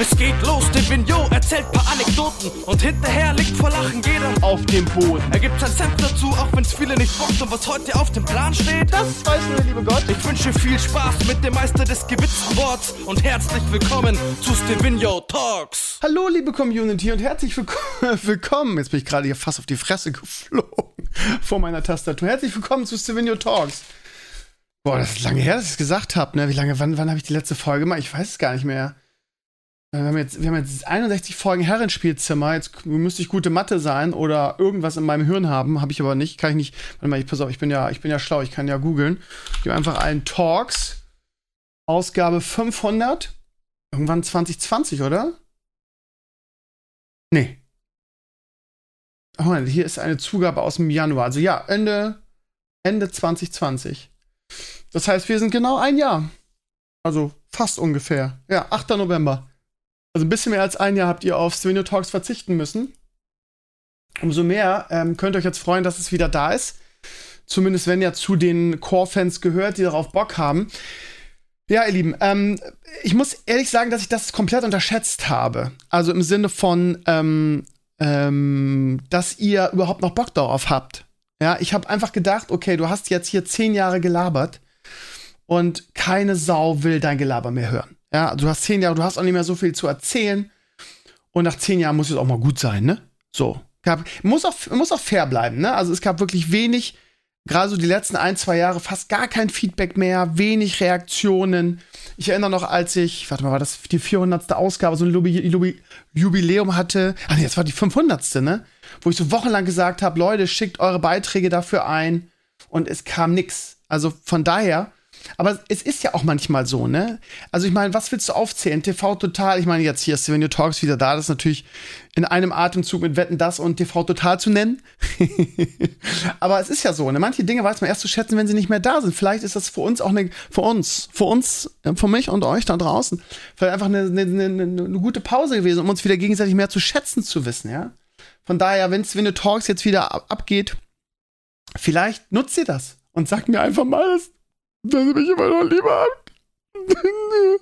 Es geht los, der Vignot erzählt paar Anekdoten und hinterher liegt vor Lachen jeder auf dem Boden. Er gibt sein Senf dazu, auch wenn's viele nicht bockt und was heute auf dem Plan steht. Das weiß nur der liebe Gott. Ich wünsche viel Spaß mit dem Meister des gewitzten Worts und herzlich willkommen zu Stevino Talks. Hallo liebe Community und herzlich willkommen. Jetzt bin ich gerade hier fast auf die Fresse geflogen vor meiner Tastatur. Herzlich willkommen zu Stevino Talks. Boah, das ist lange her, dass ich es gesagt habe. Ne? Wie lange, wann, wann habe ich die letzte Folge gemacht? Ich weiß es gar nicht mehr. Wir haben, jetzt, wir haben jetzt 61 Folgen Herrenspielzimmer. Jetzt müsste ich gute Mathe sein oder irgendwas in meinem Hirn haben. Habe ich aber nicht. Kann ich nicht. Warte mal, ich, pass auf, ich bin ja, ich bin ja schlau. Ich kann ja googeln. Ich gebe einfach einen Talks. Ausgabe 500. Irgendwann 2020, oder? Nee. Oh, hier ist eine Zugabe aus dem Januar. Also ja, Ende, Ende 2020. Das heißt, wir sind genau ein Jahr. Also fast ungefähr. Ja, 8. November. Also ein bisschen mehr als ein Jahr habt ihr auf Svenio Talks verzichten müssen. Umso mehr ähm, könnt ihr euch jetzt freuen, dass es wieder da ist. Zumindest wenn ihr zu den Core-Fans gehört, die darauf Bock haben. Ja, ihr Lieben, ähm, ich muss ehrlich sagen, dass ich das komplett unterschätzt habe. Also im Sinne von, ähm, ähm, dass ihr überhaupt noch Bock darauf habt. Ja, ich habe einfach gedacht, okay, du hast jetzt hier zehn Jahre gelabert und keine Sau will dein Gelaber mehr hören. Ja, du hast zehn Jahre, du hast auch nicht mehr so viel zu erzählen. Und nach zehn Jahren muss es auch mal gut sein, ne? So. Gab, muss, auch, muss auch fair bleiben, ne? Also es gab wirklich wenig, gerade so die letzten ein, zwei Jahre, fast gar kein Feedback mehr, wenig Reaktionen. Ich erinnere noch, als ich, warte mal, war das die 400. Ausgabe, so ein Jubiläum hatte. Ach nee, das war die 500. ne? Wo ich so wochenlang gesagt habe, Leute, schickt eure Beiträge dafür ein. Und es kam nix. Also von daher, aber es ist ja auch manchmal so, ne? Also ich meine, was willst du aufzählen? TV Total, ich meine jetzt hier ist Stevenio Talks wieder da, das ist natürlich in einem Atemzug mit Wetten das und TV Total zu nennen. Aber es ist ja so, ne? Manche Dinge weiß man erst zu schätzen, wenn sie nicht mehr da sind. Vielleicht ist das für uns auch eine, für uns, für uns, für mich und euch da draußen, vielleicht einfach eine, eine, eine, eine gute Pause gewesen, um uns wieder gegenseitig mehr zu schätzen zu wissen, ja? Von daher, wenn Stevenio Talks jetzt wieder abgeht, vielleicht nutzt ihr das und sagt mir einfach mal, dass dass sie mich immer noch lieber haben.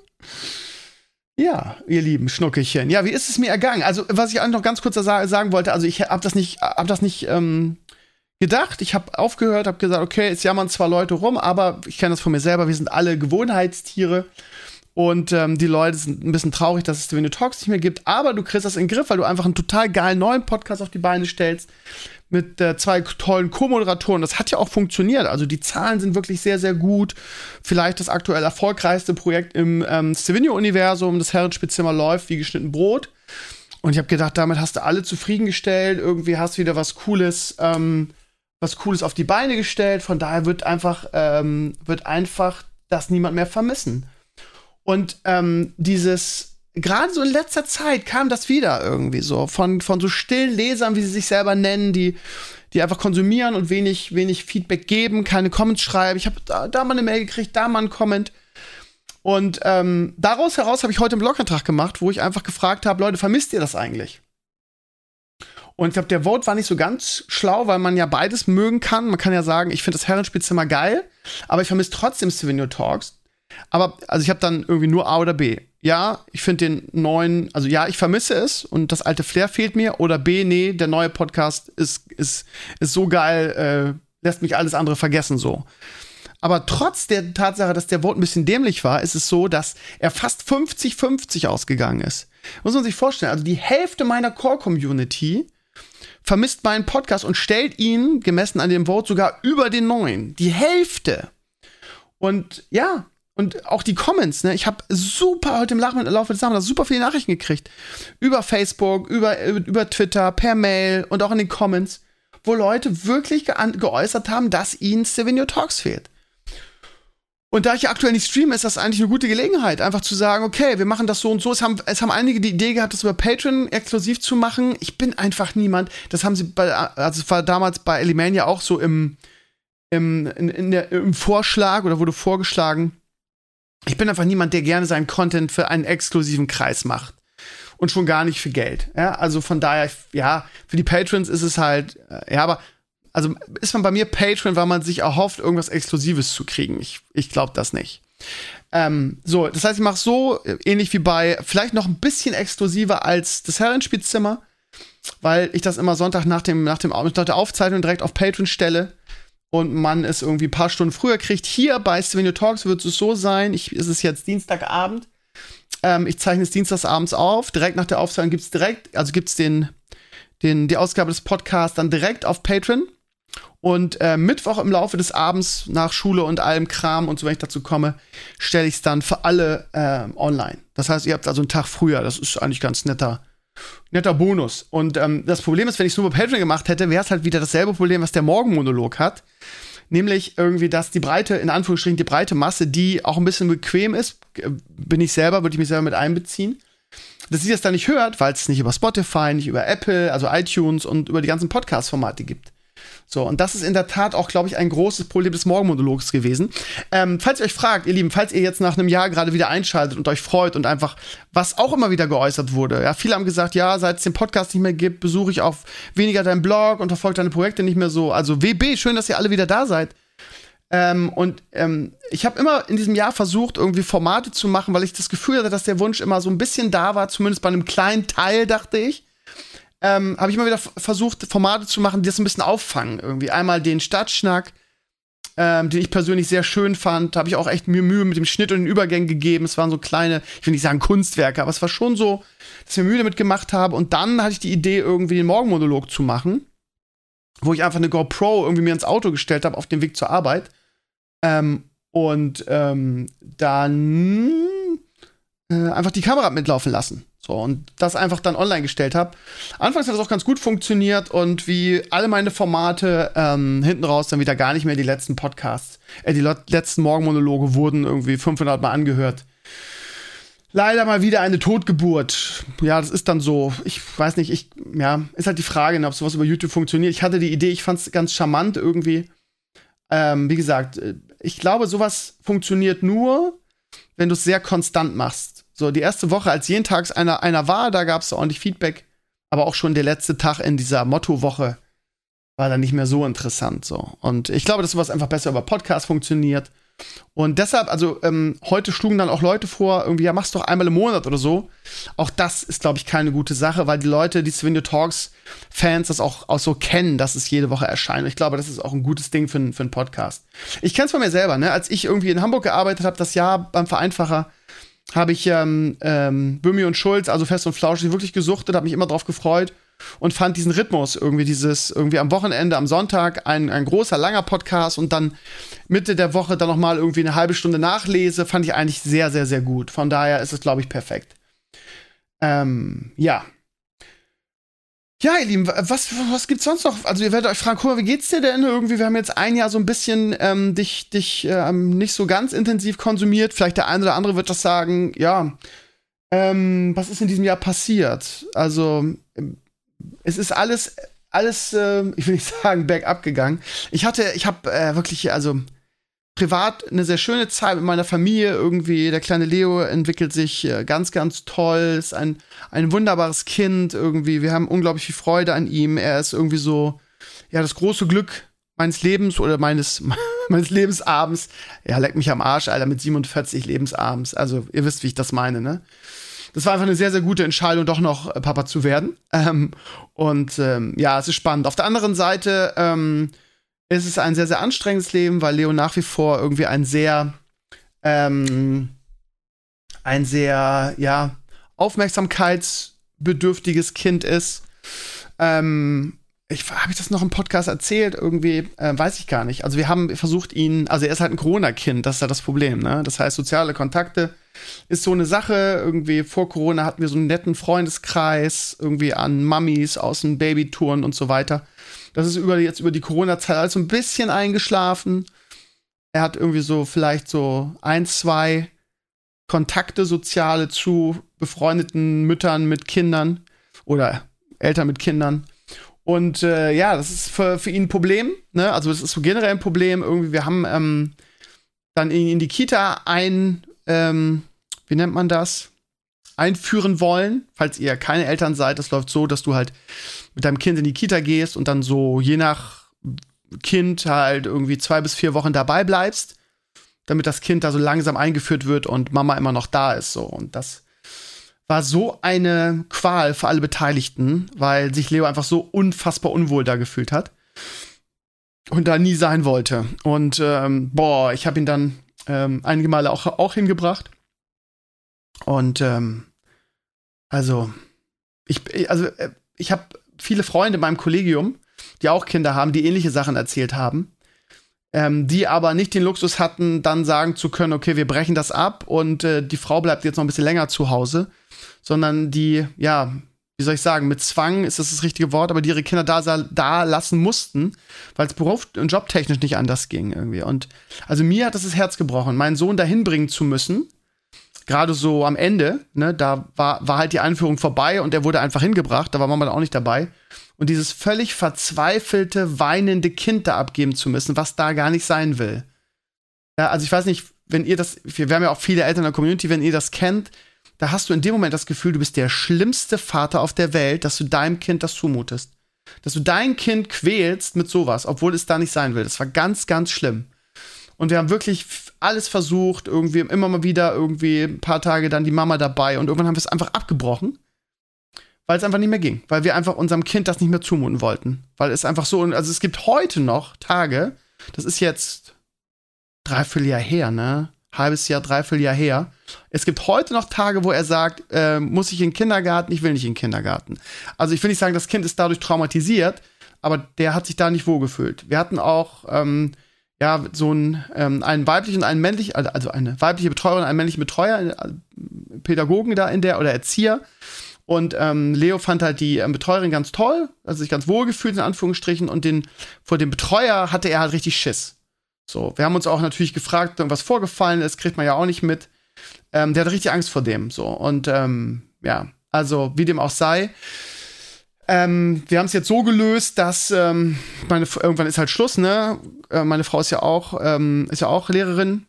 ja, ihr lieben Schnuckelchen. Ja, wie ist es mir ergangen? Also, was ich noch ganz kurz sagen wollte, also ich habe das nicht, hab das nicht ähm, gedacht. Ich habe aufgehört, habe gesagt, okay, es jammern zwar Leute rum, aber ich kenne das von mir selber. Wir sind alle Gewohnheitstiere. Und ähm, die Leute sind ein bisschen traurig, dass es Stevenio Talks nicht mehr gibt. Aber du kriegst das in den Griff, weil du einfach einen total geilen neuen Podcast auf die Beine stellst mit äh, zwei tollen Co-Moderatoren. Das hat ja auch funktioniert. Also die Zahlen sind wirklich sehr, sehr gut. Vielleicht das aktuell erfolgreichste Projekt im ähm, Stevenio-Universum. Das Herrenspielzimmer läuft wie geschnitten Brot. Und ich habe gedacht, damit hast du alle zufriedengestellt. Irgendwie hast du wieder was Cooles, ähm, was Cooles auf die Beine gestellt. Von daher wird einfach, ähm, wird einfach das niemand mehr vermissen. Und ähm, dieses gerade so in letzter Zeit kam das wieder irgendwie so von, von so stillen Lesern, wie sie sich selber nennen, die, die einfach konsumieren und wenig, wenig Feedback geben, keine Comments schreiben. Ich habe da, da mal eine Mail gekriegt, da mal einen Comment. Und ähm, daraus heraus habe ich heute einen Blogantrag gemacht, wo ich einfach gefragt habe, Leute, vermisst ihr das eigentlich? Und ich glaube, der Vote war nicht so ganz schlau, weil man ja beides mögen kann. Man kann ja sagen, ich finde das Herrenspielzimmer geil, aber ich vermisse trotzdem Stevenio Talks. Aber, also ich habe dann irgendwie nur A oder B ja, ich finde den neuen, also ja, ich vermisse es und das alte Flair fehlt mir. Oder B, nee, der neue Podcast ist, ist, ist so geil, äh, lässt mich alles andere vergessen so. Aber trotz der Tatsache, dass der Vote ein bisschen dämlich war, ist es so, dass er fast 50-50 ausgegangen ist. Muss man sich vorstellen. Also die Hälfte meiner Core-Community vermisst meinen Podcast und stellt ihn, gemessen an dem Vote, sogar über den neuen. Die Hälfte. Und ja, und auch die Comments, ne? Ich habe super heute im Laufe des Nachmittags super viele Nachrichten gekriegt. Über Facebook, über, über Twitter, per Mail und auch in den Comments, wo Leute wirklich ge geäußert haben, dass ihnen Stevenio Talks fehlt. Und da ich ja aktuell nicht streame, ist das eigentlich eine gute Gelegenheit, einfach zu sagen, okay, wir machen das so und so. Es haben, es haben einige die Idee gehabt, das über Patreon exklusiv zu machen. Ich bin einfach niemand. Das haben sie bei, also es war damals bei Elimania auch so im, im, in, in der, im Vorschlag oder wurde vorgeschlagen, ich bin einfach niemand, der gerne seinen Content für einen exklusiven Kreis macht. Und schon gar nicht für Geld. Ja, also von daher, ja, für die Patrons ist es halt, äh, ja, aber, also ist man bei mir Patron, weil man sich erhofft, irgendwas Exklusives zu kriegen. Ich, ich glaube das nicht. Ähm, so, das heißt, ich mache so äh, ähnlich wie bei, vielleicht noch ein bisschen exklusiver als das Herrenspielzimmer, weil ich das immer Sonntag nach dem, nach dem nach der Aufzeichnung direkt auf Patreon stelle und man es irgendwie ein paar Stunden früher kriegt. Hier bei Stevenio Talks wird es so sein, ich, ist es jetzt Dienstagabend. Ähm, ich zeichne es dienstagsabends auf. Direkt nach der Aufzeichnung gibt es direkt, also gibt es den, den, die Ausgabe des Podcasts dann direkt auf Patreon. Und äh, Mittwoch im Laufe des Abends nach Schule und allem Kram und so, wenn ich dazu komme, stelle ich es dann für alle äh, online. Das heißt, ihr habt also einen Tag früher. Das ist eigentlich ganz netter, netter Bonus. Und ähm, das Problem ist, wenn ich es nur bei Patreon gemacht hätte, wäre es halt wieder dasselbe Problem, was der Morgenmonolog hat. Nämlich irgendwie, dass die breite, in Anführungsstrichen, die breite Masse, die auch ein bisschen bequem ist, äh, bin ich selber, würde ich mich selber mit einbeziehen dass sie das dann nicht hört, weil es nicht über Spotify, nicht über Apple, also iTunes und über die ganzen Podcast-Formate gibt. So, und das ist in der Tat auch, glaube ich, ein großes Problem des Morgenmonologs gewesen. Ähm, falls ihr euch fragt, ihr Lieben, falls ihr jetzt nach einem Jahr gerade wieder einschaltet und euch freut und einfach, was auch immer wieder geäußert wurde, ja, viele haben gesagt, ja, seit es den Podcast nicht mehr gibt, besuche ich auch weniger deinen Blog und verfolge deine Projekte nicht mehr so. Also WB, schön, dass ihr alle wieder da seid. Ähm, und ähm, ich habe immer in diesem Jahr versucht, irgendwie Formate zu machen, weil ich das Gefühl hatte, dass der Wunsch immer so ein bisschen da war, zumindest bei einem kleinen Teil, dachte ich ähm, habe ich mal wieder versucht, Formate zu machen, die das ein bisschen auffangen. Irgendwie einmal den Stadtschnack, ähm, den ich persönlich sehr schön fand. Da habe ich auch echt mir Mühe mit dem Schnitt und den Übergängen gegeben. Es waren so kleine, ich will nicht sagen Kunstwerke, aber es war schon so, dass ich mir Mühe damit gemacht habe. Und dann hatte ich die Idee, irgendwie den Morgenmonolog zu machen, wo ich einfach eine GoPro irgendwie mir ins Auto gestellt habe auf dem Weg zur Arbeit. Ähm, und ähm, dann äh, einfach die Kamera mitlaufen lassen. So, und das einfach dann online gestellt habe. Anfangs hat das auch ganz gut funktioniert und wie alle meine Formate ähm, hinten raus dann wieder gar nicht mehr die letzten Podcasts, äh, die letzten Morgenmonologe wurden irgendwie 500 Mal angehört. Leider mal wieder eine Totgeburt. Ja, das ist dann so. Ich weiß nicht, ich, ja, ist halt die Frage, ob sowas über YouTube funktioniert. Ich hatte die Idee, ich fand es ganz charmant irgendwie. Ähm, wie gesagt, äh, ich glaube, sowas funktioniert nur, wenn du es sehr konstant machst. So, die erste Woche, als jeden Tag einer, einer war, da gab es ordentlich Feedback. Aber auch schon der letzte Tag in dieser Mottowoche war dann nicht mehr so interessant. So. Und ich glaube, dass sowas einfach besser über Podcast funktioniert. Und deshalb, also ähm, heute schlugen dann auch Leute vor, irgendwie, ja, mach's doch einmal im Monat oder so. Auch das ist, glaube ich, keine gute Sache, weil die Leute, die Swing Talks Fans das auch, auch so kennen, dass es jede Woche erscheint. Ich glaube, das ist auch ein gutes Ding für, für einen Podcast. Ich kenne es von mir selber, ne? Als ich irgendwie in Hamburg gearbeitet habe, das Jahr beim Vereinfacher, habe ich ähm, ähm, Böhmi und Schulz, also Fest und Flauschig, wirklich gesuchtet, habe mich immer drauf gefreut und fand diesen Rhythmus irgendwie dieses irgendwie am Wochenende, am Sonntag ein, ein großer, langer Podcast und dann Mitte der Woche dann noch mal irgendwie eine halbe Stunde Nachlese, fand ich eigentlich sehr, sehr, sehr gut. Von daher ist es, glaube ich, perfekt. Ähm, ja, ja, ihr Lieben, was, was gibt's sonst noch? Also, ihr werdet euch fragen, guck mal, wie geht's dir denn irgendwie? Wir haben jetzt ein Jahr so ein bisschen ähm, dich, dich ähm, nicht so ganz intensiv konsumiert. Vielleicht der eine oder andere wird das sagen, ja, ähm, was ist in diesem Jahr passiert? Also, es ist alles, alles, äh, ich will nicht sagen, bergab gegangen. Ich hatte, ich habe äh, wirklich, also, privat eine sehr schöne Zeit mit meiner Familie irgendwie. Der kleine Leo entwickelt sich äh, ganz, ganz toll, ist ein, ein wunderbares Kind irgendwie. Wir haben unglaublich viel Freude an ihm. Er ist irgendwie so, ja, das große Glück meines Lebens oder meines, meines Lebensabends. Ja, leck mich am Arsch, Alter, mit 47 Lebensabends. Also, ihr wisst, wie ich das meine, ne? Das war einfach eine sehr, sehr gute Entscheidung, doch noch äh, Papa zu werden. Ähm, und ähm, ja, es ist spannend. Auf der anderen Seite, ähm, es ist ein sehr, sehr anstrengendes Leben, weil Leo nach wie vor irgendwie ein sehr, ähm, ein sehr, ja, aufmerksamkeitsbedürftiges Kind ist. Ähm, ich, habe ich das noch im Podcast erzählt? Irgendwie, äh, weiß ich gar nicht. Also wir haben versucht ihn, also er ist halt ein Corona-Kind, das ist ja das Problem, ne? Das heißt, soziale Kontakte ist so eine Sache. Irgendwie vor Corona hatten wir so einen netten Freundeskreis, irgendwie an Mummies aus den Babytouren und so weiter. Das ist über, jetzt über die Corona-Zeit alles so ein bisschen eingeschlafen. Er hat irgendwie so vielleicht so ein, zwei Kontakte soziale zu befreundeten Müttern mit Kindern oder Eltern mit Kindern. Und äh, ja, das ist für, für ihn ein Problem. Ne? Also es ist so generell ein Problem. Irgendwie, wir haben ähm, dann ihn in die Kita ein, ähm, wie nennt man das? Einführen wollen, falls ihr keine Eltern seid. Das läuft so, dass du halt mit deinem Kind in die Kita gehst und dann so je nach Kind halt irgendwie zwei bis vier Wochen dabei bleibst. damit das Kind da so langsam eingeführt wird und Mama immer noch da ist. So. Und das war so eine Qual für alle Beteiligten, weil sich Leo einfach so unfassbar unwohl da gefühlt hat und da nie sein wollte. Und ähm, boah, ich habe ihn dann ähm, einige Male auch, auch hingebracht. Und ähm, also ich, also äh, ich habe viele Freunde in meinem Kollegium, die auch Kinder haben, die ähnliche Sachen erzählt haben ähm, die aber nicht den Luxus hatten, dann sagen zu können, okay, wir brechen das ab und äh, die Frau bleibt jetzt noch ein bisschen länger zu Hause, sondern die, ja, wie soll ich sagen, mit Zwang ist das das richtige Wort, aber die ihre Kinder da, da lassen mussten, weil es beruf- und jobtechnisch nicht anders ging irgendwie. Und also mir hat das das Herz gebrochen, meinen Sohn dahin bringen zu müssen, gerade so am Ende, ne, da war, war halt die Einführung vorbei und er wurde einfach hingebracht, da war Mama dann auch nicht dabei und dieses völlig verzweifelte, weinende Kind da abgeben zu müssen, was da gar nicht sein will. Ja, also ich weiß nicht, wenn ihr das, wir haben ja auch viele Eltern in der Community, wenn ihr das kennt, da hast du in dem Moment das Gefühl, du bist der schlimmste Vater auf der Welt, dass du deinem Kind das zumutest. Dass du dein Kind quälst mit sowas, obwohl es da nicht sein will. Das war ganz, ganz schlimm. Und wir haben wirklich alles versucht, irgendwie immer mal wieder irgendwie ein paar Tage dann die Mama dabei und irgendwann haben wir es einfach abgebrochen weil es einfach nicht mehr ging, weil wir einfach unserem Kind das nicht mehr zumuten wollten, weil es einfach so, also es gibt heute noch Tage, das ist jetzt dreiviertel Jahr her, ne? Halbes Jahr, dreiviertel Jahr her. Es gibt heute noch Tage, wo er sagt, äh, muss ich in den Kindergarten? Ich will nicht in den Kindergarten. Also ich will nicht sagen, das Kind ist dadurch traumatisiert, aber der hat sich da nicht wohlgefühlt. Wir hatten auch ähm, ja so einen, ähm, einen weiblichen und einen männlichen, also eine weibliche Betreuerin, einen männlichen Betreuer, äh, Pädagogen da in der oder Erzieher und ähm, Leo fand halt die ähm, Betreuerin ganz toll, also sich ganz wohl gefühlt in Anführungsstrichen. Und den, vor dem Betreuer hatte er halt richtig Schiss. So, wir haben uns auch natürlich gefragt, was vorgefallen ist, kriegt man ja auch nicht mit. Ähm, der hat richtig Angst vor dem. So, und ähm, ja, also wie dem auch sei. Ähm, wir haben es jetzt so gelöst, dass ähm, meine irgendwann ist halt Schluss, ne? Äh, meine Frau ist ja auch ähm, ist ja auch Lehrerin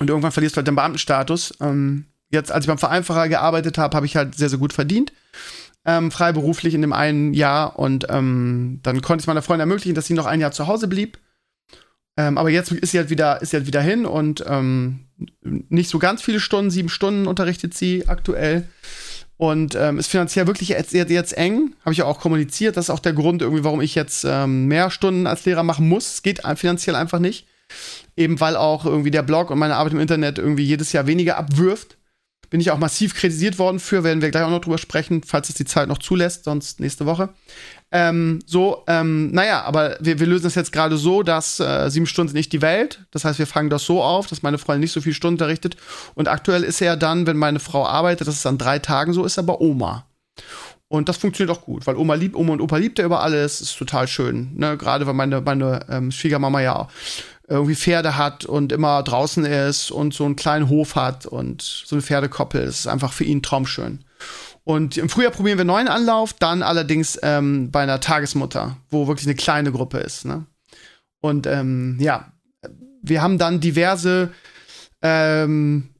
und irgendwann verlierst du halt den Beamtenstatus. Ähm, jetzt, als ich beim Vereinfacher gearbeitet habe, habe ich halt sehr, sehr gut verdient. Ähm, freiberuflich in dem einen Jahr und ähm, dann konnte ich meiner Freundin ermöglichen, dass sie noch ein Jahr zu Hause blieb. Aber jetzt ist sie halt wieder, ist sie halt wieder hin und nicht so ganz viele Stunden, sieben Stunden unterrichtet sie aktuell. Und ähm, ist finanziell wirklich jetzt, jetzt, eng. Habe ich ja auch kommuniziert. Das ist auch der Grund, irgendwie, warum ich jetzt ähm, mehr Stunden als Lehrer machen muss. Es geht finanziell einfach nicht. Eben weil auch irgendwie der Blog und meine Arbeit im Internet irgendwie jedes Jahr weniger abwirft. Bin ich auch massiv kritisiert worden für, werden wir gleich auch noch drüber sprechen, falls es die Zeit noch zulässt, sonst nächste Woche. Ähm, so, ähm, naja, aber wir, wir lösen das jetzt gerade so, dass äh, sieben Stunden sind nicht die Welt. Das heißt, wir fangen das so auf, dass meine Freundin nicht so viele Stunden unterrichtet. Und aktuell ist er dann, wenn meine Frau arbeitet, das ist an drei Tagen so, ist er bei Oma. Und das funktioniert auch gut, weil Oma liebt, Oma und Opa liebt er über alles, ist total schön. Ne? Gerade weil meine, meine ähm, Schwiegermama ja irgendwie Pferde hat und immer draußen ist und so einen kleinen Hof hat und so eine Pferdekoppel. Das ist einfach für ihn traumschön. Und im Frühjahr probieren wir einen neuen Anlauf, dann allerdings ähm, bei einer Tagesmutter, wo wirklich eine kleine Gruppe ist. Ne? Und ähm, ja, wir haben dann diverse ähm,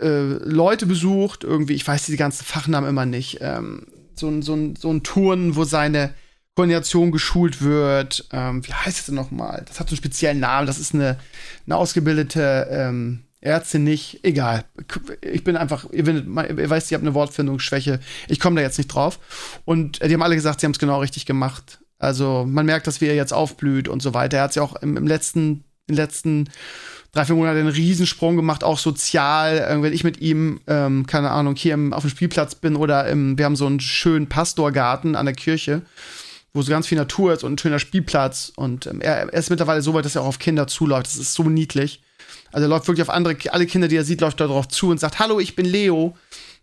äh, Leute besucht, irgendwie, ich weiß diese ganzen Fachnamen immer nicht. Ähm, so, so, so ein Turn, wo seine Koordination geschult wird. Ähm, wie heißt es denn nochmal? Das hat so einen speziellen Namen. Das ist eine, eine ausgebildete ähm, Ärztin nicht. Egal. Ich bin einfach, ihr, ihr weißt, ihr habt eine Wortfindungsschwäche. Ich komme da jetzt nicht drauf. Und äh, die haben alle gesagt, sie haben es genau richtig gemacht. Also man merkt, dass wir jetzt aufblüht und so weiter. Er hat ja auch im, im letzten, im letzten drei, vier Monate einen Riesensprung gemacht, auch sozial. Wenn ich mit ihm, ähm, keine Ahnung, hier im, auf dem Spielplatz bin oder im, wir haben so einen schönen Pastorgarten an der Kirche wo so ganz viel Natur ist und ein schöner Spielplatz. Und ähm, er, er, ist mittlerweile so weit, dass er auch auf Kinder zuläuft. Das ist so niedlich. Also er läuft wirklich auf andere, alle Kinder, die er sieht, läuft darauf zu und sagt, hallo, ich bin Leo.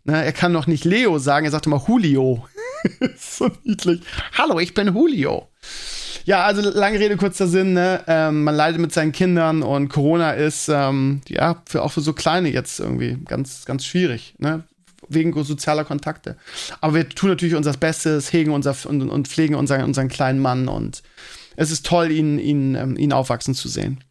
Ne, er kann noch nicht Leo sagen, er sagt immer Julio. so niedlich. Hallo, ich bin Julio. Ja, also lange Rede, kurzer Sinn, ne? ähm, man leidet mit seinen Kindern und Corona ist ähm, ja für, auch für so Kleine jetzt irgendwie ganz, ganz schwierig. Ne? Wegen sozialer Kontakte. Aber wir tun natürlich unser Bestes, hegen unser und, und pflegen unseren, unseren kleinen Mann und es ist toll, ihn, ihn, ähm, ihn aufwachsen zu sehen.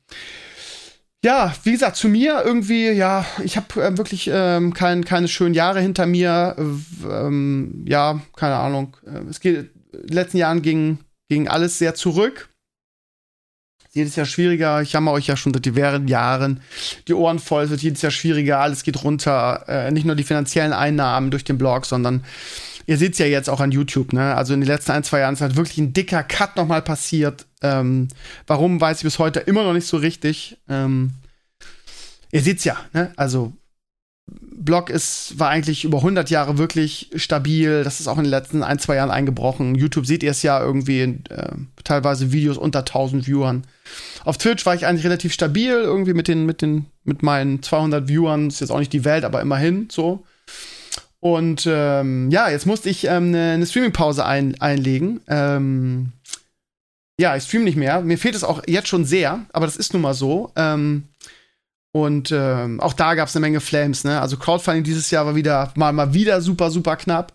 Ja, wie gesagt, zu mir irgendwie, ja, ich habe äh, wirklich ähm, kein, keine schönen Jahre hinter mir. Äh, ähm, ja, keine Ahnung. Äh, es geht, in den letzten Jahren ging, ging alles sehr zurück. Jedes Jahr schwieriger. Ich jammer euch ja schon seit diversen Jahren die Ohren voll. Es wird jedes Jahr schwieriger. Alles geht runter. Äh, nicht nur die finanziellen Einnahmen durch den Blog, sondern ihr seht es ja jetzt auch an YouTube. Ne? Also in den letzten ein, zwei Jahren ist halt wirklich ein dicker Cut nochmal passiert. Ähm, warum, weiß ich bis heute immer noch nicht so richtig. Ähm, ihr seht's ja. Ne? Also Blog ist, war eigentlich über 100 Jahre wirklich stabil. Das ist auch in den letzten ein, zwei Jahren eingebrochen. YouTube seht ihr es ja irgendwie, äh, teilweise Videos unter 1000 Viewern. Auf Twitch war ich eigentlich relativ stabil, irgendwie mit den, mit den, mit meinen 200 Viewern. Ist jetzt auch nicht die Welt, aber immerhin so. Und ähm, ja, jetzt musste ich ähm, eine, eine Streaming-Pause ein, einlegen. Ähm, ja, ich stream nicht mehr. Mir fehlt es auch jetzt schon sehr, aber das ist nun mal so. Ähm, und ähm, auch da gab es eine Menge Flames, ne? Also Crowdfunding dieses Jahr war wieder mal, mal wieder super, super knapp.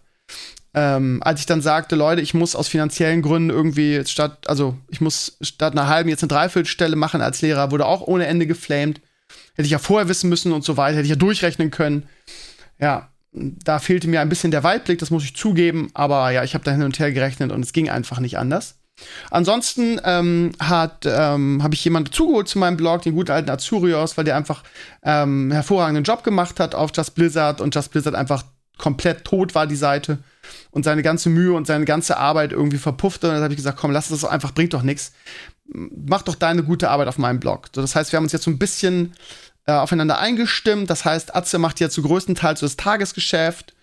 Ähm, als ich dann sagte, Leute, ich muss aus finanziellen Gründen irgendwie statt, also ich muss statt einer halben jetzt eine Dreiviertelstelle machen als Lehrer, wurde auch ohne Ende geflamed. Hätte ich ja vorher wissen müssen und so weiter, hätte ich ja durchrechnen können. Ja, da fehlte mir ein bisschen der Weitblick, das muss ich zugeben, aber ja, ich habe da hin und her gerechnet und es ging einfach nicht anders. Ansonsten ähm, hat ähm, habe ich jemanden zugeholt zu meinem Blog, den guten alten Azurios, weil der einfach ähm, hervorragenden Job gemacht hat auf Just Blizzard und Just Blizzard einfach komplett tot war die Seite und seine ganze Mühe und seine ganze Arbeit irgendwie verpuffte. Und dann habe ich gesagt, komm, lass das einfach, bringt doch nichts. Mach doch deine gute Arbeit auf meinem Blog. So, das heißt, wir haben uns jetzt so ein bisschen äh, aufeinander eingestimmt. Das heißt, Atze macht ja zu größten Teil so das Tagesgeschäft,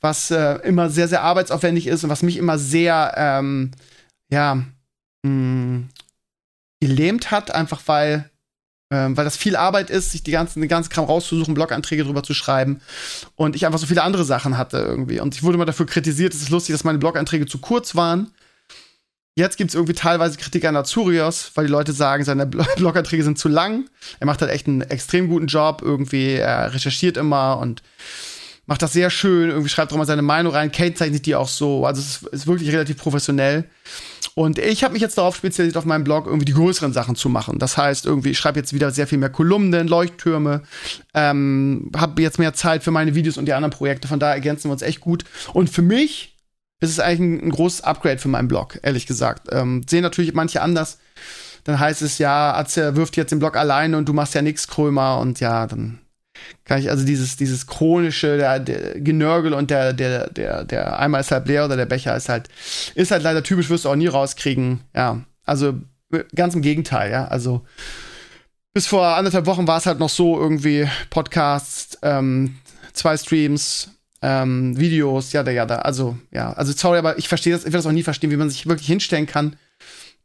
was äh, immer sehr, sehr arbeitsaufwendig ist und was mich immer sehr ähm, ja, mh, mm, gelähmt hat, einfach weil, äh, weil das viel Arbeit ist, sich die ganzen, den ganzen Kram rauszusuchen, Bloganträge drüber zu schreiben und ich einfach so viele andere Sachen hatte irgendwie. Und ich wurde immer dafür kritisiert, es ist lustig, dass meine Bloganträge zu kurz waren. Jetzt gibt es irgendwie teilweise Kritik an Azurios, weil die Leute sagen, seine Bloganträge sind zu lang. Er macht halt echt einen extrem guten Job irgendwie. Er recherchiert immer und macht das sehr schön. Irgendwie schreibt auch mal seine Meinung rein. Kate zeichnet die auch so. Also es ist wirklich relativ professionell. Und ich habe mich jetzt darauf spezialisiert, auf meinem Blog irgendwie die größeren Sachen zu machen. Das heißt, irgendwie, ich schreibe jetzt wieder sehr viel mehr Kolumnen, Leuchttürme, ähm, habe jetzt mehr Zeit für meine Videos und die anderen Projekte. Von daher ergänzen wir uns echt gut. Und für mich ist es eigentlich ein, ein großes Upgrade für meinen Blog, ehrlich gesagt. Ähm, sehen natürlich manche anders. Dann heißt es ja, Atze wirft jetzt den Blog alleine und du machst ja nichts, Krömer. Und ja, dann kann ich also dieses, dieses chronische, der, der Genörgel und der, der, der, der Eimer ist halb leer oder der Becher ist halt, ist halt leider typisch, wirst du auch nie rauskriegen. Ja, also ganz im Gegenteil, ja. Also bis vor anderthalb Wochen war es halt noch so irgendwie Podcasts, ähm, zwei Streams, ähm, Videos, ja, da, ja, da. Also, ja, also sorry, aber ich verstehe das, ich werde das auch nie verstehen, wie man sich wirklich hinstellen kann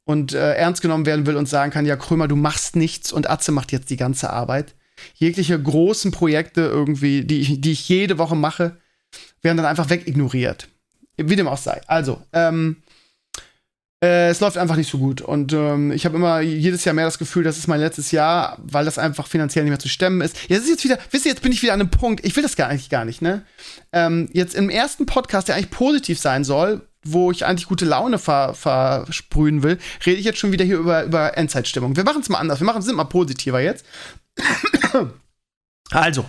und äh, ernst genommen werden will und sagen kann, ja, Krömer, du machst nichts und Atze macht jetzt die ganze Arbeit jegliche großen Projekte irgendwie, die ich, die ich jede Woche mache, werden dann einfach wegignoriert. Wie dem auch sei. Also, ähm, äh, es läuft einfach nicht so gut. Und ähm, ich habe immer jedes Jahr mehr das Gefühl, das ist mein letztes Jahr, weil das einfach finanziell nicht mehr zu stemmen ist. Jetzt ist jetzt wieder, wisst ihr, jetzt bin ich wieder an einem Punkt, ich will das gar eigentlich gar nicht, ne? Ähm, jetzt im ersten Podcast, der eigentlich positiv sein soll, wo ich eigentlich gute Laune ver versprühen will, rede ich jetzt schon wieder hier über, über Endzeitstimmung. Wir machen es mal anders. Wir machen es mal positiver jetzt. Also,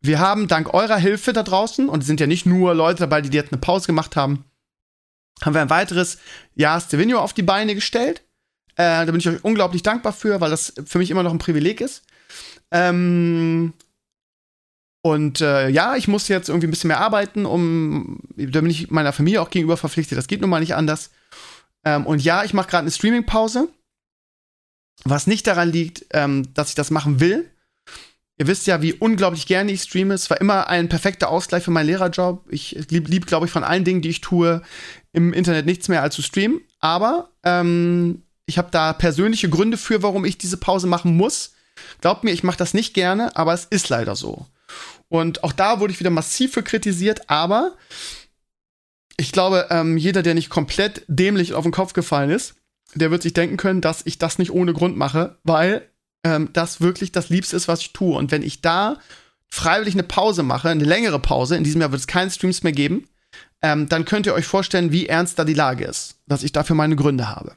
wir haben dank eurer Hilfe da draußen, und es sind ja nicht nur Leute dabei, die jetzt eine Pause gemacht haben, haben wir ein weiteres Jahr Stevino auf die Beine gestellt. Äh, da bin ich euch unglaublich dankbar für, weil das für mich immer noch ein Privileg ist. Ähm, und äh, ja, ich muss jetzt irgendwie ein bisschen mehr arbeiten, um da bin ich meiner Familie auch gegenüber verpflichtet. Das geht nun mal nicht anders. Ähm, und ja, ich mache gerade eine Streaming-Pause. Was nicht daran liegt, ähm, dass ich das machen will. Ihr wisst ja, wie unglaublich gerne ich streame. Es war immer ein perfekter Ausgleich für meinen Lehrerjob. Ich lieb, lieb glaube ich, von allen Dingen, die ich tue, im Internet nichts mehr als zu streamen. Aber ähm, ich habe da persönliche Gründe für, warum ich diese Pause machen muss. Glaubt mir, ich mache das nicht gerne, aber es ist leider so. Und auch da wurde ich wieder massiv für kritisiert, aber ich glaube, ähm, jeder, der nicht komplett dämlich auf den Kopf gefallen ist, der wird sich denken können, dass ich das nicht ohne Grund mache, weil ähm, das wirklich das Liebste ist, was ich tue. Und wenn ich da freiwillig eine Pause mache, eine längere Pause, in diesem Jahr wird es keine Streams mehr geben, ähm, dann könnt ihr euch vorstellen, wie ernst da die Lage ist, dass ich dafür meine Gründe habe.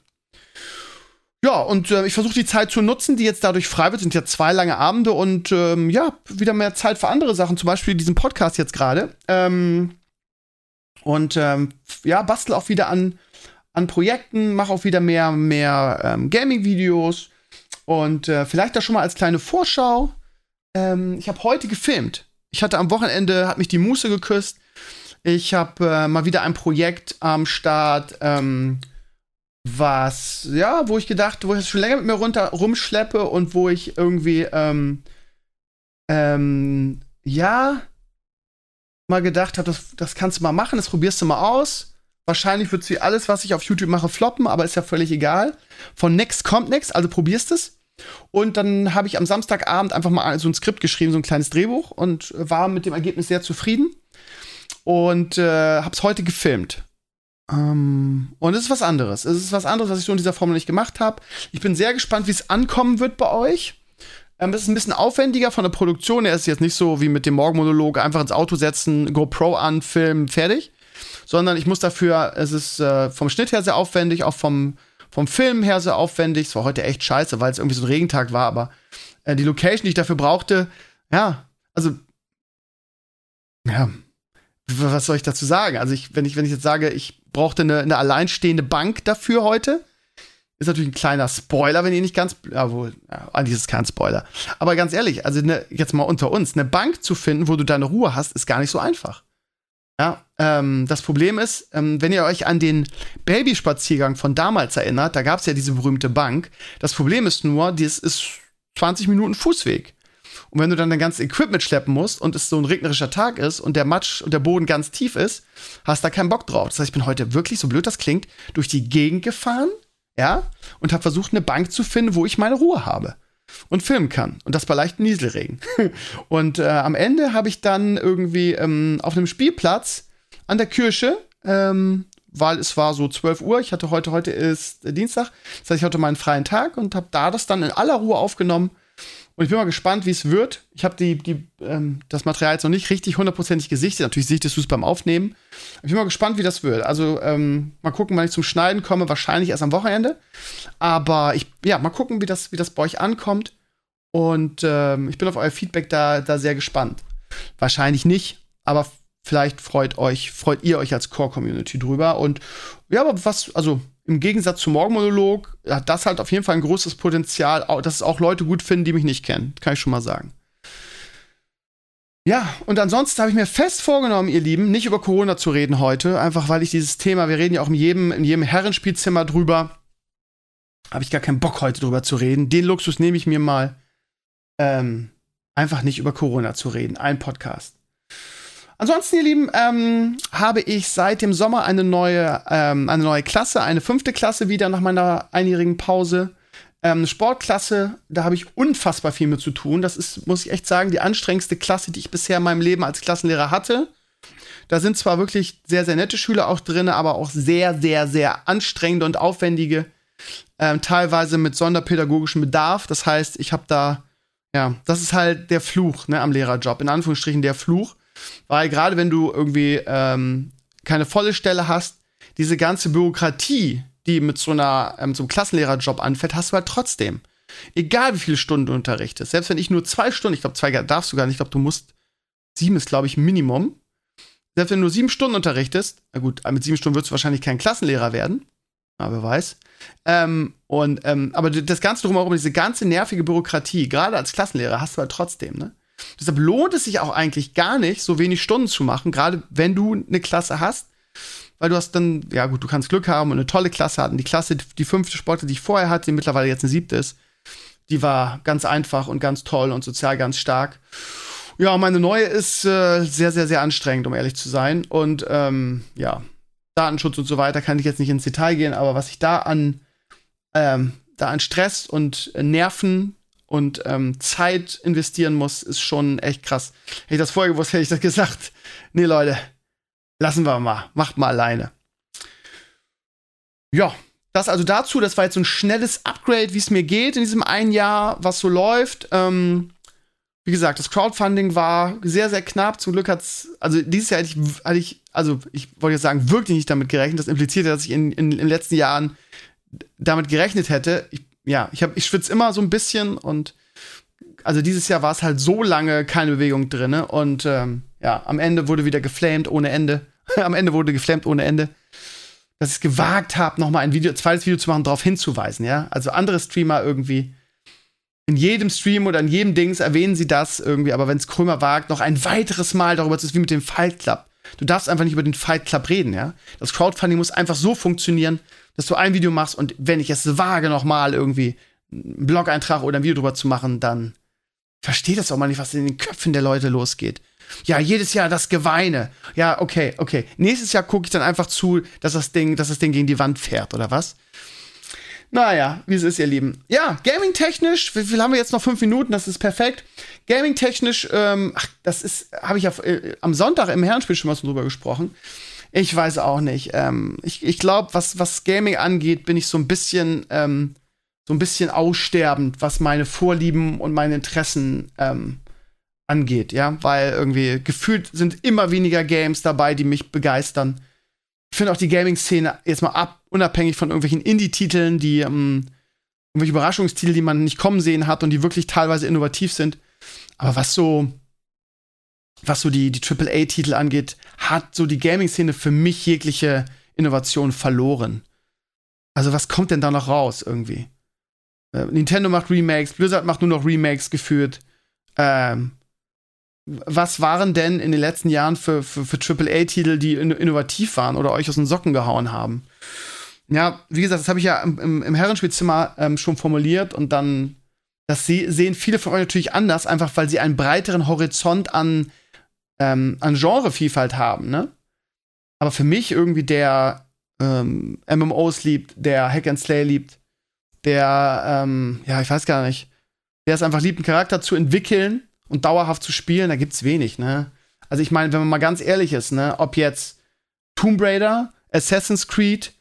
Ja, und äh, ich versuche die Zeit zu nutzen, die jetzt dadurch frei wird. Sind ja zwei lange Abende und ähm, ja, wieder mehr Zeit für andere Sachen, zum Beispiel diesen Podcast jetzt gerade. Ähm, und ähm, ja, bastel auch wieder an an Projekten, mache auch wieder mehr, mehr ähm, Gaming-Videos und äh, vielleicht da schon mal als kleine Vorschau. Ähm, ich habe heute gefilmt. Ich hatte am Wochenende, hat mich die Muße geküsst. Ich habe äh, mal wieder ein Projekt am Start, ähm, was, ja, wo ich gedacht, wo ich schon länger mit mir runter rumschleppe und wo ich irgendwie, ähm, ähm, ja, mal gedacht habe, das, das kannst du mal machen, das probierst du mal aus. Wahrscheinlich wird wie alles, was ich auf YouTube mache, floppen, aber ist ja völlig egal. Von nix kommt nix, also probierst es. Und dann habe ich am Samstagabend einfach mal so ein Skript geschrieben, so ein kleines Drehbuch und war mit dem Ergebnis sehr zufrieden. Und äh, habe es heute gefilmt. Ähm, und es ist was anderes. Es ist was anderes, was ich so in dieser Form noch nicht gemacht habe. Ich bin sehr gespannt, wie es ankommen wird bei euch. Ähm, es ist ein bisschen aufwendiger von der Produktion. Er ist jetzt nicht so wie mit dem Morgenmonolog einfach ins Auto setzen, GoPro an, filmen, fertig. Sondern ich muss dafür, es ist äh, vom Schnitt her sehr aufwendig, auch vom, vom Film her sehr aufwendig. Es war heute echt scheiße, weil es irgendwie so ein Regentag war, aber äh, die Location, die ich dafür brauchte, ja, also, ja, was soll ich dazu sagen? Also, ich, wenn, ich, wenn ich jetzt sage, ich brauchte eine, eine alleinstehende Bank dafür heute, ist natürlich ein kleiner Spoiler, wenn ihr nicht ganz, jawohl, ja, eigentlich ist es kein Spoiler. Aber ganz ehrlich, also ne, jetzt mal unter uns, eine Bank zu finden, wo du deine Ruhe hast, ist gar nicht so einfach. Ja, ähm, das Problem ist, ähm, wenn ihr euch an den Babyspaziergang von damals erinnert, da gab es ja diese berühmte Bank. Das Problem ist nur, das ist 20 Minuten Fußweg. Und wenn du dann dein ganzes Equipment schleppen musst und es so ein regnerischer Tag ist und der Matsch und der Boden ganz tief ist, hast da keinen Bock drauf. Das heißt, ich bin heute wirklich, so blöd das klingt, durch die Gegend gefahren, ja, und habe versucht, eine Bank zu finden, wo ich meine Ruhe habe und filmen kann. Und das bei leichtem Nieselregen. und äh, am Ende habe ich dann irgendwie ähm, auf einem Spielplatz an der Kirche, ähm, weil es war so 12 Uhr, ich hatte heute, heute ist Dienstag, das heißt, ich hatte meinen freien Tag und habe da das dann in aller Ruhe aufgenommen und ich bin mal gespannt, wie es wird. Ich habe die, die, ähm, das Material jetzt noch nicht richtig hundertprozentig gesichtet. Natürlich sichtest du es beim Aufnehmen. Ich bin mal gespannt, wie das wird. Also ähm, mal gucken, wann ich zum Schneiden komme. Wahrscheinlich erst am Wochenende. Aber ich, ja, mal gucken, wie das, wie das bei euch ankommt. Und ähm, ich bin auf euer Feedback da, da sehr gespannt. Wahrscheinlich nicht, aber vielleicht freut euch, freut ihr euch als Core-Community drüber. Und ja, aber was, also im Gegensatz zum Morgenmonolog hat das halt auf jeden Fall ein großes Potenzial, dass es auch Leute gut finden, die mich nicht kennen. Kann ich schon mal sagen. Ja, und ansonsten habe ich mir fest vorgenommen, ihr Lieben, nicht über Corona zu reden heute, einfach weil ich dieses Thema, wir reden ja auch in jedem, in jedem Herrenspielzimmer drüber, habe ich gar keinen Bock heute drüber zu reden. Den Luxus nehme ich mir mal, ähm, einfach nicht über Corona zu reden. Ein Podcast. Ansonsten, ihr Lieben, ähm, habe ich seit dem Sommer eine neue, ähm, eine neue Klasse, eine fünfte Klasse wieder nach meiner einjährigen Pause. Ähm, Sportklasse, da habe ich unfassbar viel mit zu tun. Das ist, muss ich echt sagen, die anstrengendste Klasse, die ich bisher in meinem Leben als Klassenlehrer hatte. Da sind zwar wirklich sehr, sehr nette Schüler auch drin, aber auch sehr, sehr, sehr anstrengende und aufwendige, ähm, teilweise mit sonderpädagogischem Bedarf. Das heißt, ich habe da, ja, das ist halt der Fluch ne, am Lehrerjob, in Anführungsstrichen der Fluch. Weil gerade wenn du irgendwie ähm, keine volle Stelle hast, diese ganze Bürokratie, die mit so einer ähm, so einem Klassenlehrerjob anfällt, hast du halt trotzdem. Egal wie viele Stunden du unterrichtest. Selbst wenn ich nur zwei Stunden, ich glaube, zwei darfst du gar nicht, ich glaube, du musst, sieben ist, glaube ich, Minimum. Selbst wenn du nur sieben Stunden unterrichtest, na gut, mit sieben Stunden wirst du wahrscheinlich kein Klassenlehrer werden. Aber wer weiß. Ähm, und, ähm, aber das Ganze drumherum, diese ganze nervige Bürokratie, gerade als Klassenlehrer, hast du halt trotzdem, ne? Deshalb lohnt es sich auch eigentlich gar nicht, so wenig Stunden zu machen, gerade wenn du eine Klasse hast. Weil du hast dann, ja gut, du kannst Glück haben und eine tolle Klasse hatten. Die Klasse, die fünfte Sportler, die ich vorher hatte, die mittlerweile jetzt eine siebte ist, die war ganz einfach und ganz toll und sozial ganz stark. Ja, meine neue ist äh, sehr, sehr, sehr anstrengend, um ehrlich zu sein. Und ähm, ja, Datenschutz und so weiter kann ich jetzt nicht ins Detail gehen, aber was ich da an, ähm, da an Stress und Nerven und ähm, Zeit investieren muss, ist schon echt krass. Hätte ich das vorher gewusst, hätte ich das gesagt. Nee, Leute, lassen wir mal. Macht mal alleine. Ja, das also dazu. Das war jetzt so ein schnelles Upgrade, wie es mir geht in diesem einen Jahr, was so läuft. Ähm, wie gesagt, das Crowdfunding war sehr, sehr knapp. Zum Glück hat's, also dieses Jahr hätte ich, hatte ich, also ich wollte jetzt sagen, wirklich nicht damit gerechnet. Das impliziert ja, dass ich in, in, in den letzten Jahren damit gerechnet hätte. Ich ja, ich, ich schwitze immer so ein bisschen und also dieses Jahr war es halt so lange keine Bewegung drin und ähm, ja, am Ende wurde wieder geflamed ohne Ende. am Ende wurde geflamed ohne Ende. dass ich es gewagt habe, nochmal ein Video, zweites Video zu machen, darauf hinzuweisen, ja. Also andere Streamer irgendwie in jedem Stream oder in jedem Dings erwähnen sie das irgendwie, aber wenn es Krömer wagt, noch ein weiteres Mal darüber zu wie mit dem Fight Club. Du darfst einfach nicht über den Fight Club reden, ja. Das Crowdfunding muss einfach so funktionieren, dass du ein Video machst und wenn ich es wage, nochmal irgendwie einen Blog-Eintrag oder ein Video drüber zu machen, dann verstehe das auch mal nicht, was in den Köpfen der Leute losgeht. Ja, jedes Jahr das Geweine. Ja, okay, okay. Nächstes Jahr gucke ich dann einfach zu, dass das Ding, dass das Ding gegen die Wand fährt, oder was? Naja, wie es ist, ihr Lieben. Ja, gaming-technisch, wie viel haben wir jetzt noch? Fünf Minuten, das ist perfekt. Gaming-technisch, ähm, ach, das ist, habe ich ja äh, am Sonntag im Herrenspiel schon mal so drüber gesprochen. Ich weiß auch nicht. Ähm, ich ich glaube, was, was Gaming angeht, bin ich so ein bisschen, ähm, so ein bisschen aussterbend, was meine Vorlieben und meine Interessen ähm, angeht, ja, weil irgendwie gefühlt sind immer weniger Games dabei, die mich begeistern ich finde auch die Gaming-Szene jetzt mal ab, unabhängig von irgendwelchen Indie-Titeln, die ähm, irgendwelche Überraschungstitel, die man nicht kommen sehen hat und die wirklich teilweise innovativ sind. Aber was so, was so die, die AAA-Titel angeht, hat so die Gaming-Szene für mich jegliche Innovation verloren. Also, was kommt denn da noch raus irgendwie? Äh, Nintendo macht Remakes, Blizzard macht nur noch Remakes geführt. Ähm, was waren denn in den letzten Jahren für, für, für AAA-Titel, die in, innovativ waren oder euch aus den Socken gehauen haben? Ja, wie gesagt, das habe ich ja im, im Herrenspielzimmer ähm, schon formuliert und dann, das sehen viele von euch natürlich anders, einfach weil sie einen breiteren Horizont an, ähm, an Genrevielfalt haben, ne? Aber für mich irgendwie der ähm, MMOs liebt, der Hack and Slay liebt, der, ähm, ja, ich weiß gar nicht, der es einfach liebt, einen Charakter zu entwickeln und dauerhaft zu spielen, da gibt's wenig, ne? Also ich meine, wenn man mal ganz ehrlich ist, ne, ob jetzt Tomb Raider, Assassin's Creed,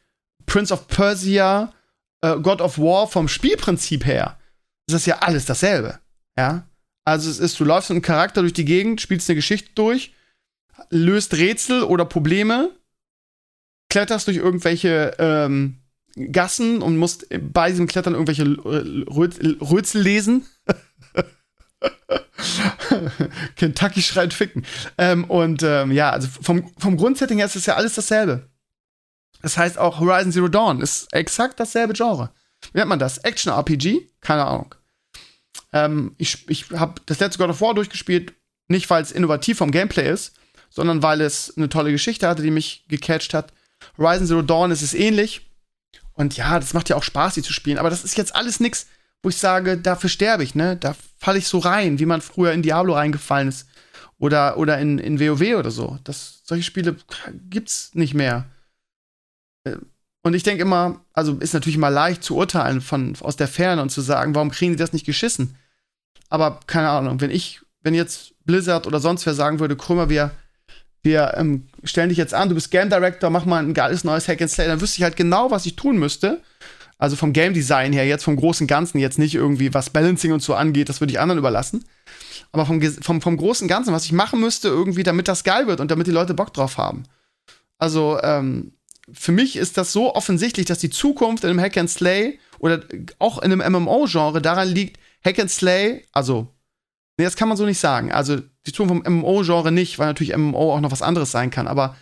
Prince of Persia, äh, God of War vom Spielprinzip her, ist das ja alles dasselbe, ja? Also es ist, du läufst mit einem Charakter durch die Gegend, spielst eine Geschichte durch, löst Rätsel oder Probleme, kletterst durch irgendwelche ähm, Gassen und musst bei diesem Klettern irgendwelche Rötsel lesen. Kentucky schreit ficken. Ähm, und ähm, ja, also vom, vom Grundsetting her ist es ja alles dasselbe. Das heißt auch Horizon Zero Dawn ist exakt dasselbe Genre. Wie nennt man das? Action RPG? Keine Ahnung. Ähm, ich ich habe das letzte God of War durchgespielt, nicht weil es innovativ vom Gameplay ist, sondern weil es eine tolle Geschichte hatte, die mich gecatcht hat. Horizon Zero Dawn ist es ähnlich. Und ja, das macht ja auch Spaß, die zu spielen. Aber das ist jetzt alles nichts, wo ich sage, dafür sterbe ich, ne? Da falle ich so rein, wie man früher in Diablo reingefallen ist. Oder, oder in, in WoW oder so. Das, solche Spiele gibt's nicht mehr. Äh, und ich denke immer, also ist natürlich mal leicht zu urteilen von, aus der Ferne und zu sagen, warum kriegen die das nicht geschissen? Aber keine Ahnung, wenn ich, wenn jetzt Blizzard oder sonst wer sagen würde, Krümmer, wir, wir ähm, stellen dich jetzt an, du bist Game Director, mach mal ein geiles neues Hack and Slay, dann wüsste ich halt genau, was ich tun müsste. Also vom Game Design her, jetzt vom großen Ganzen, jetzt nicht irgendwie, was Balancing und so angeht, das würde ich anderen überlassen. Aber vom, vom, vom großen Ganzen, was ich machen müsste, irgendwie, damit das geil wird und damit die Leute Bock drauf haben. Also, ähm, für mich ist das so offensichtlich, dass die Zukunft in einem Hack and Slay oder auch in einem MMO-Genre daran liegt, Hack and Slay, also, nee, das kann man so nicht sagen. Also, die Zukunft vom MMO-Genre nicht, weil natürlich MMO auch noch was anderes sein kann. Aber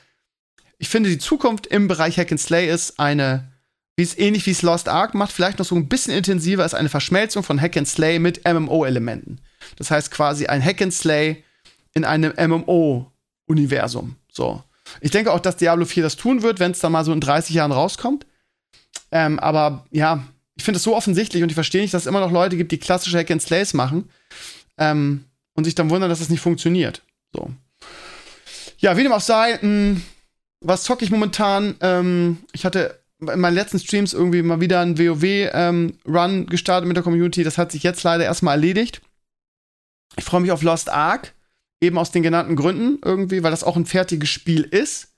ich finde, die Zukunft im Bereich Hack and Slay ist eine wie es ähnlich wie es Lost Ark macht, vielleicht noch so ein bisschen intensiver ist eine Verschmelzung von Hack and Slay mit MMO-Elementen. Das heißt quasi ein Hack and Slay in einem MMO-Universum. So. Ich denke auch, dass Diablo 4 das tun wird, wenn es dann mal so in 30 Jahren rauskommt. Ähm, aber ja, ich finde es so offensichtlich und ich verstehe nicht, dass es immer noch Leute gibt, die klassische Hack and Slays machen ähm, und sich dann wundern, dass es das nicht funktioniert. So. Ja, wie dem auch sei, mh, hm, was zocke ich momentan? Ähm, ich hatte in meinen letzten Streams irgendwie mal wieder ein WoW-Run ähm, gestartet mit der Community. Das hat sich jetzt leider erstmal erledigt. Ich freue mich auf Lost Ark, eben aus den genannten Gründen irgendwie, weil das auch ein fertiges Spiel ist.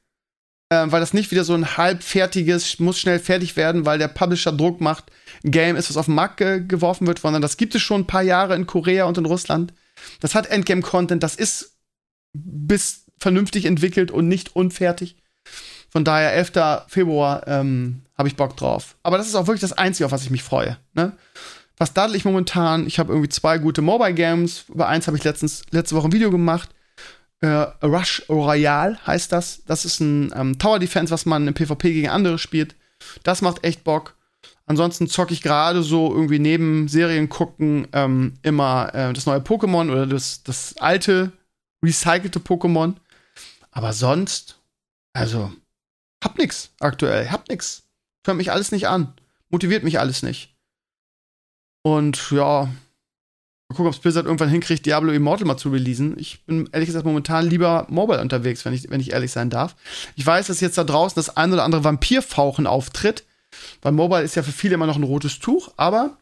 Ähm, weil das nicht wieder so ein halbfertiges, muss schnell fertig werden, weil der Publisher Druck macht, ein Game ist, was auf den Markt ge geworfen wird, sondern das gibt es schon ein paar Jahre in Korea und in Russland. Das hat Endgame-Content, das ist bis vernünftig entwickelt und nicht unfertig. Von daher, 11. Februar ähm, habe ich Bock drauf. Aber das ist auch wirklich das Einzige, auf was ich mich freue. Ne? Was daddel ich momentan? Ich habe irgendwie zwei gute Mobile Games. Über eins habe ich letztens, letzte Woche ein Video gemacht. Äh, Rush Royale heißt das. Das ist ein ähm, Tower Defense, was man im PvP gegen andere spielt. Das macht echt Bock. Ansonsten zocke ich gerade so irgendwie neben Serien gucken ähm, immer äh, das neue Pokémon oder das, das alte, recycelte Pokémon. Aber sonst, also, hab nix aktuell, hab nix. Hört mich alles nicht an. Motiviert mich alles nicht. Und ja, mal gucken, ob es Blizzard irgendwann hinkriegt, Diablo Immortal mal zu releasen. Ich bin ehrlich gesagt momentan lieber mobile unterwegs, wenn ich, wenn ich ehrlich sein darf. Ich weiß, dass jetzt da draußen das ein oder andere Vampirfauchen auftritt. Weil Mobile ist ja für viele immer noch ein rotes Tuch, aber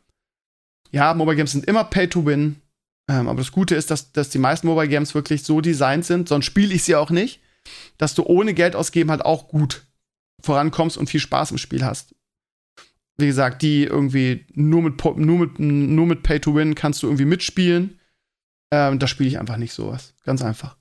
ja, Mobile Games sind immer Pay to Win. Ähm, aber das Gute ist, dass, dass die meisten Mobile Games wirklich so designt sind, sonst spiele ich sie auch nicht, dass du ohne Geld ausgeben halt auch gut vorankommst und viel Spaß im Spiel hast. Wie gesagt, die irgendwie nur mit, nur mit, nur mit Pay to Win kannst du irgendwie mitspielen. Ähm, da spiele ich einfach nicht sowas. Ganz einfach.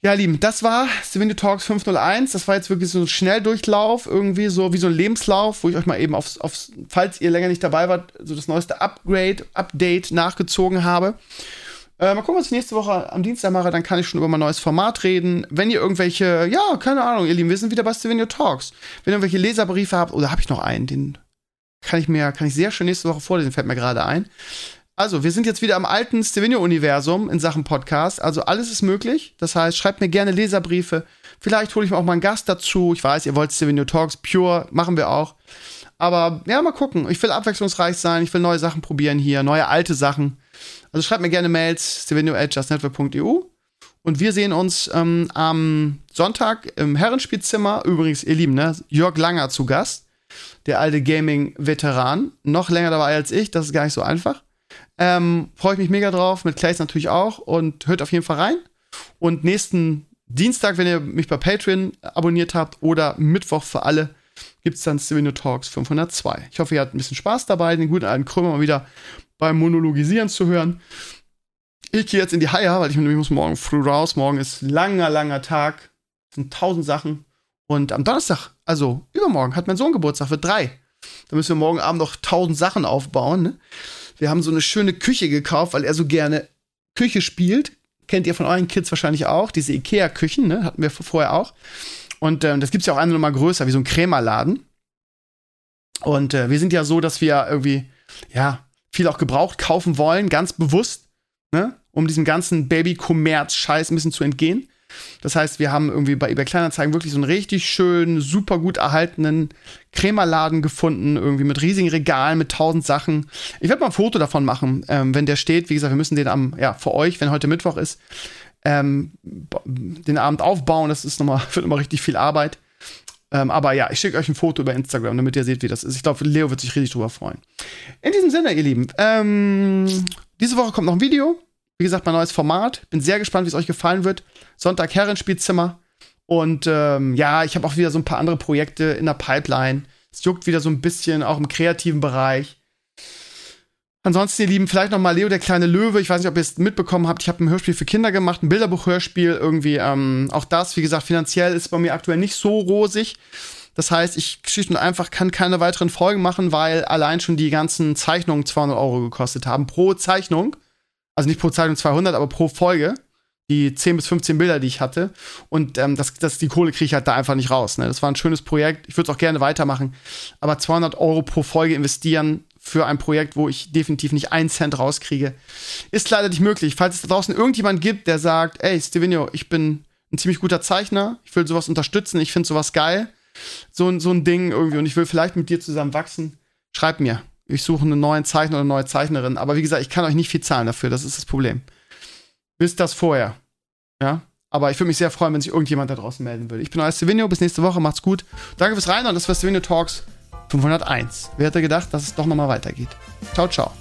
Ja, Lieben, das war Stevenio Talks 501. Das war jetzt wirklich so ein Schnelldurchlauf, irgendwie so wie so ein Lebenslauf, wo ich euch mal eben aufs, aufs falls ihr länger nicht dabei wart, so das neueste Upgrade, Update nachgezogen habe. Äh, mal gucken, was ich nächste Woche am Dienstag mache, dann kann ich schon über mein neues Format reden. Wenn ihr irgendwelche, ja, keine Ahnung, ihr Lieben, wir sind wieder bei Stevenio Talks. Wenn ihr irgendwelche Leserbriefe habt, oder habe ich noch einen, den kann ich mir, kann ich sehr schön nächste Woche vorlesen, fällt mir gerade ein. Also, wir sind jetzt wieder am alten Stevenio-Universum in Sachen Podcast. Also, alles ist möglich. Das heißt, schreibt mir gerne Leserbriefe. Vielleicht hole ich mir auch mal einen Gast dazu. Ich weiß, ihr wollt Stevenio Talks Pure, machen wir auch. Aber ja, mal gucken. Ich will abwechslungsreich sein. Ich will neue Sachen probieren hier, neue alte Sachen. Also, schreibt mir gerne Mails, stevenio.justnetwork.eu. Und wir sehen uns ähm, am Sonntag im Herrenspielzimmer. Übrigens, ihr Lieben, ne? Jörg Langer zu Gast. Der alte Gaming-Veteran. Noch länger dabei als ich. Das ist gar nicht so einfach. Ähm, Freue ich mich mega drauf, mit Clays natürlich auch und hört auf jeden Fall rein. Und nächsten Dienstag, wenn ihr mich bei Patreon abonniert habt oder Mittwoch für alle, gibt es dann Stevenio Talks 502. Ich hoffe, ihr habt ein bisschen Spaß dabei, den guten alten Krömer mal wieder beim Monologisieren zu hören. Ich gehe jetzt in die Haie, weil ich, ich muss morgen früh raus. Morgen ist langer, langer Tag. Es sind tausend Sachen. Und am Donnerstag, also übermorgen, hat mein Sohn Geburtstag, wird drei. Da müssen wir morgen Abend noch tausend Sachen aufbauen. Ne? Wir haben so eine schöne Küche gekauft, weil er so gerne Küche spielt. Kennt ihr von euren Kids wahrscheinlich auch. Diese Ikea-Küchen, ne? Hatten wir vorher auch. Und ähm, das gibt's ja auch eine Nummer größer, wie so ein Krämerladen. Und äh, wir sind ja so, dass wir irgendwie, ja, viel auch gebraucht kaufen wollen, ganz bewusst, ne? Um diesem ganzen Baby-Kommerz-Scheiß ein bisschen zu entgehen. Das heißt, wir haben irgendwie bei eBay Kleinanzeigen wirklich so einen richtig schönen, super gut erhaltenen Krämerladen gefunden, irgendwie mit riesigen Regalen, mit tausend Sachen. Ich werde mal ein Foto davon machen, ähm, wenn der steht. Wie gesagt, wir müssen den am, ja, für euch, wenn heute Mittwoch ist, ähm, den Abend aufbauen. Das ist nochmal, wird immer richtig viel Arbeit. Ähm, aber ja, ich schicke euch ein Foto über Instagram, damit ihr seht, wie das ist. Ich glaube, Leo wird sich richtig drüber freuen. In diesem Sinne, ihr Lieben, ähm, diese Woche kommt noch ein Video. Wie gesagt, mein neues Format. Bin sehr gespannt, wie es euch gefallen wird. Sonntag Herrenspielzimmer. Und ähm, ja, ich habe auch wieder so ein paar andere Projekte in der Pipeline. Es juckt wieder so ein bisschen, auch im kreativen Bereich. Ansonsten, ihr Lieben, vielleicht noch mal Leo der kleine Löwe. Ich weiß nicht, ob ihr es mitbekommen habt. Ich habe ein Hörspiel für Kinder gemacht, ein Bilderbuch-Hörspiel. Irgendwie, ähm, auch das, wie gesagt, finanziell ist bei mir aktuell nicht so rosig. Das heißt, ich schlicht und einfach kann keine weiteren Folgen machen, weil allein schon die ganzen Zeichnungen 200 Euro gekostet haben pro Zeichnung. Also nicht pro Zeichnung 200, aber pro Folge die 10 bis 15 Bilder, die ich hatte. Und ähm, das, das, die Kohle kriege ich halt da einfach nicht raus. Ne? Das war ein schönes Projekt. Ich würde es auch gerne weitermachen. Aber 200 Euro pro Folge investieren für ein Projekt, wo ich definitiv nicht einen Cent rauskriege, ist leider nicht möglich. Falls es da draußen irgendjemand gibt, der sagt, ey, Stevenio, ich bin ein ziemlich guter Zeichner, ich will sowas unterstützen, ich finde sowas geil, so, so ein Ding irgendwie und ich will vielleicht mit dir zusammen wachsen, schreib mir. Ich suche einen neuen Zeichner oder eine neue Zeichnerin. Aber wie gesagt, ich kann euch nicht viel zahlen dafür, das ist das Problem wisst das vorher. Ja? Aber ich würde mich sehr freuen, wenn sich irgendjemand da draußen melden würde. Ich bin euer Stevenio, bis nächste Woche, macht's gut. Danke fürs Reinhören, das war Stevenio Talks 501. Wer hätte gedacht, dass es doch nochmal weitergeht? Ciao, ciao.